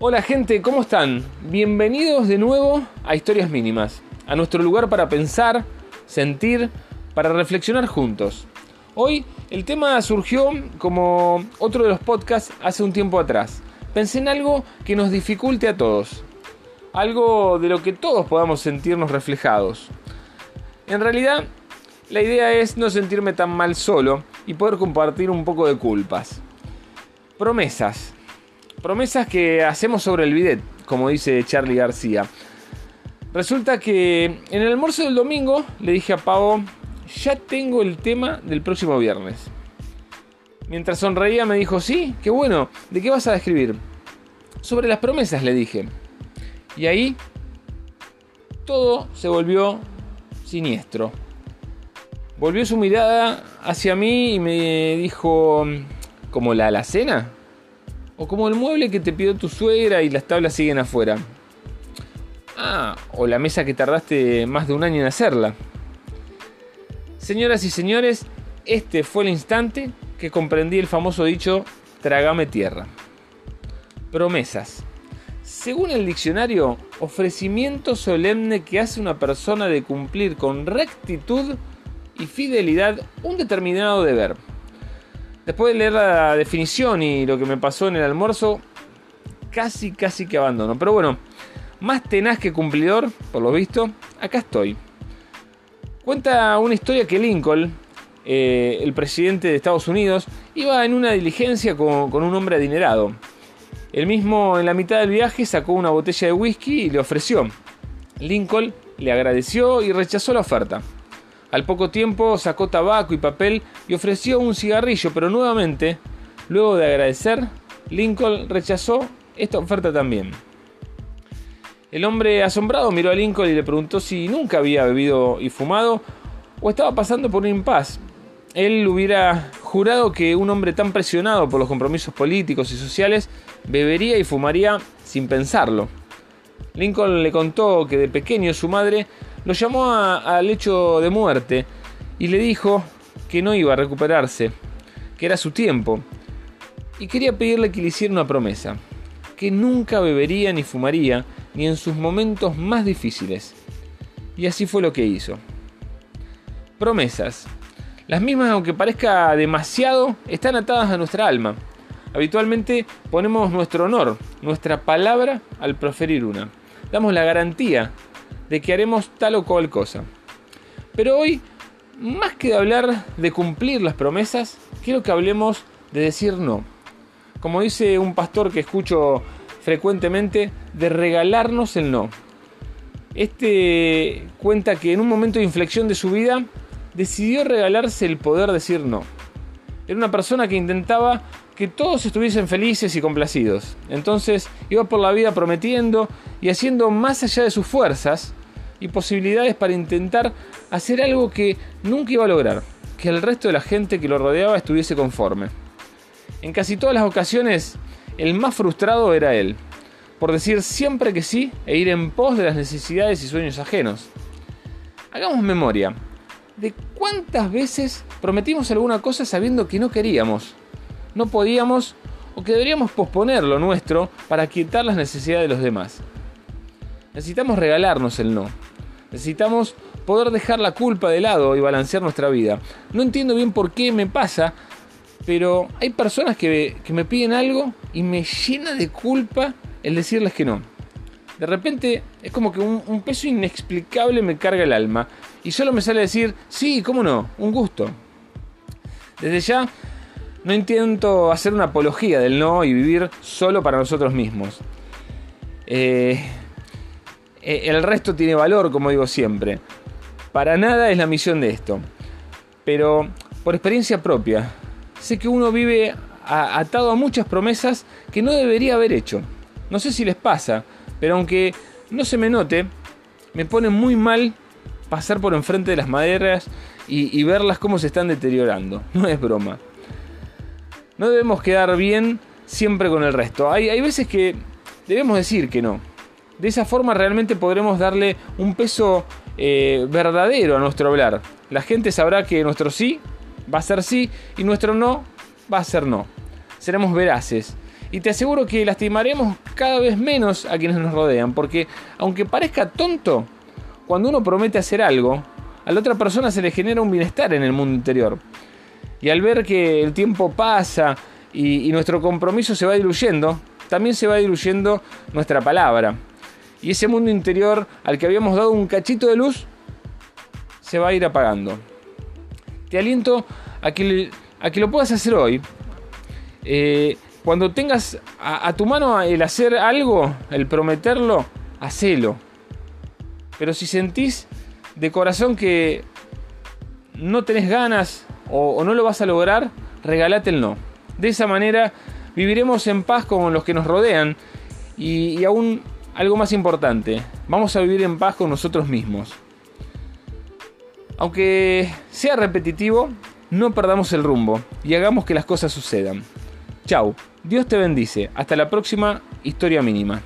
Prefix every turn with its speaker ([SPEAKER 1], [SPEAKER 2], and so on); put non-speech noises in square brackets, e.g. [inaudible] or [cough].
[SPEAKER 1] Hola gente, ¿cómo están? Bienvenidos de nuevo a Historias Mínimas, a nuestro lugar para pensar, sentir, para reflexionar juntos. Hoy el tema surgió como otro de los podcasts hace un tiempo atrás. Pensé en algo que nos dificulte a todos, algo de lo que todos podamos sentirnos reflejados. En realidad, la idea es no sentirme tan mal solo y poder compartir un poco de culpas. Promesas. Promesas que hacemos sobre el bidet, como dice Charlie García. Resulta que en el almuerzo del domingo le dije a Pavo, ya tengo el tema del próximo viernes. Mientras sonreía me dijo, sí, qué bueno, ¿de qué vas a describir? Sobre las promesas, le dije. Y ahí todo se volvió siniestro. Volvió su mirada hacia mí y me dijo, ¿como la alacena? O como el mueble que te pidió tu suegra y las tablas siguen afuera. Ah, o la mesa que tardaste más de un año en hacerla. Señoras y señores, este fue el instante que comprendí el famoso dicho Trágame tierra. Promesas. Según el diccionario, ofrecimiento solemne que hace una persona de cumplir con rectitud y fidelidad un determinado deber. Después de leer la definición y lo que me pasó en el almuerzo, casi, casi que abandono. Pero bueno, más tenaz que cumplidor, por lo visto, acá estoy. Cuenta una historia que Lincoln, eh, el presidente de Estados Unidos, iba en una diligencia con, con un hombre adinerado. Él mismo en la mitad del viaje sacó una botella de whisky y le ofreció. Lincoln le agradeció y rechazó la oferta. Al poco tiempo sacó tabaco y papel y ofreció un cigarrillo, pero nuevamente, luego de agradecer, Lincoln rechazó esta oferta también. El hombre asombrado miró a Lincoln y le preguntó si nunca había bebido y fumado o estaba pasando por un impas. Él hubiera jurado que un hombre tan presionado por los compromisos políticos y sociales bebería y fumaría sin pensarlo. Lincoln le contó que de pequeño su madre lo llamó al lecho de muerte y le dijo que no iba a recuperarse, que era su tiempo, y quería pedirle que le hiciera una promesa, que nunca bebería ni fumaría, ni en sus momentos más difíciles. Y así fue lo que hizo. Promesas. Las mismas, aunque parezca demasiado, están atadas a nuestra alma. Habitualmente ponemos nuestro honor, nuestra palabra al proferir una. Damos la garantía de que haremos tal o cual cosa. Pero hoy, más que de hablar de cumplir las promesas, quiero que hablemos de decir no. Como dice un pastor que escucho frecuentemente, de regalarnos el no. Este cuenta que en un momento de inflexión de su vida decidió regalarse el poder decir no. Era una persona que intentaba que todos estuviesen felices y complacidos. Entonces iba por la vida prometiendo y haciendo más allá de sus fuerzas y posibilidades para intentar hacer algo que nunca iba a lograr, que el resto de la gente que lo rodeaba estuviese conforme. En casi todas las ocasiones, el más frustrado era él, por decir siempre que sí e ir en pos de las necesidades y sueños ajenos. Hagamos memoria de cuántas veces prometimos alguna cosa sabiendo que no queríamos no podíamos o que deberíamos posponer lo nuestro para quitar las necesidades de los demás. Necesitamos regalarnos el no. Necesitamos poder dejar la culpa de lado y balancear nuestra vida. No entiendo bien por qué me pasa, pero hay personas que, me piden algo y me llena de culpa el decirles que no. De repente es como que un, peso inexplicable me carga el alma y solo me sale decir, sí, cómo no, un gusto. Desde ya no intento hacer una apología del no y vivir solo para nosotros mismos. Eh, eh, el resto tiene valor, como digo siempre. Para nada es la misión de esto. Pero por experiencia propia, sé que uno vive atado a muchas promesas que no debería haber hecho. No sé si les pasa, pero aunque no se me note, me pone muy mal pasar por enfrente de las maderas y, verlas cómo se están deteriorando. [laughs] No es broma. No debemos quedar bien siempre con el resto. Hay, hay veces que debemos decir que no. De esa forma realmente podremos darle un peso eh, verdadero a nuestro hablar. La gente sabrá que nuestro sí va a ser sí y nuestro no va a ser no. Seremos veraces Y te aseguro que lastimaremos cada vez menos a quienes nos rodean, porque aunque parezca tonto, cuando uno promete hacer algo, a la otra persona se le genera un bienestar en el mundo interior. Y al ver que el tiempo pasa y, nuestro compromiso se va diluyendo, también se va diluyendo nuestra palabra. Y ese mundo interior al que habíamos dado un cachito de luz, se va a ir apagando. Te aliento a que, a que lo puedas hacer hoy. Eh, cuando tengas a, tu mano el hacer algo, el prometerlo, hacelo. Pero si sentís de corazón que no tenés ganas o, no lo vas a lograr, regalate el no. De esa manera viviremos en paz con los que nos rodean y, y aún algo más importante, vamos a vivir en paz con nosotros mismos. Aunque sea repetitivo, no perdamos el rumbo y hagamos que las cosas sucedan. Chau, Dios te bendice. Hasta la próxima historia mínima.